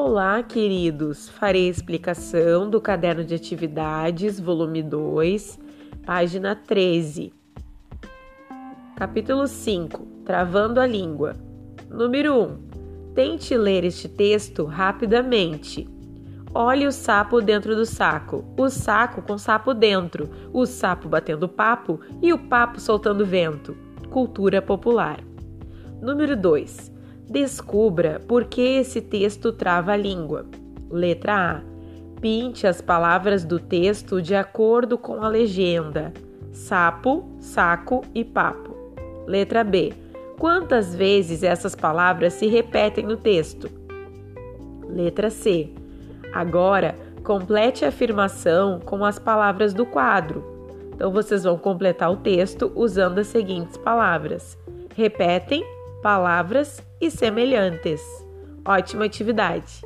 Olá, queridos! Farei a explicação do caderno de atividades, volume 2, página 13. Capítulo 5 Travando a língua. Número 1. Tente ler este texto rapidamente. Olhe o sapo dentro do saco, o saco com sapo dentro, o sapo batendo papo e o papo soltando vento. Cultura popular. Número 2. Descubra por que esse texto trava a língua. Letra A. Pinte as palavras do texto de acordo com a legenda: sapo, saco e papo. Letra B. Quantas vezes essas palavras se repetem no texto? Letra C. Agora, complete a afirmação com as palavras do quadro. Então, vocês vão completar o texto usando as seguintes palavras: repetem, palavras e semelhantes. Ótima atividade!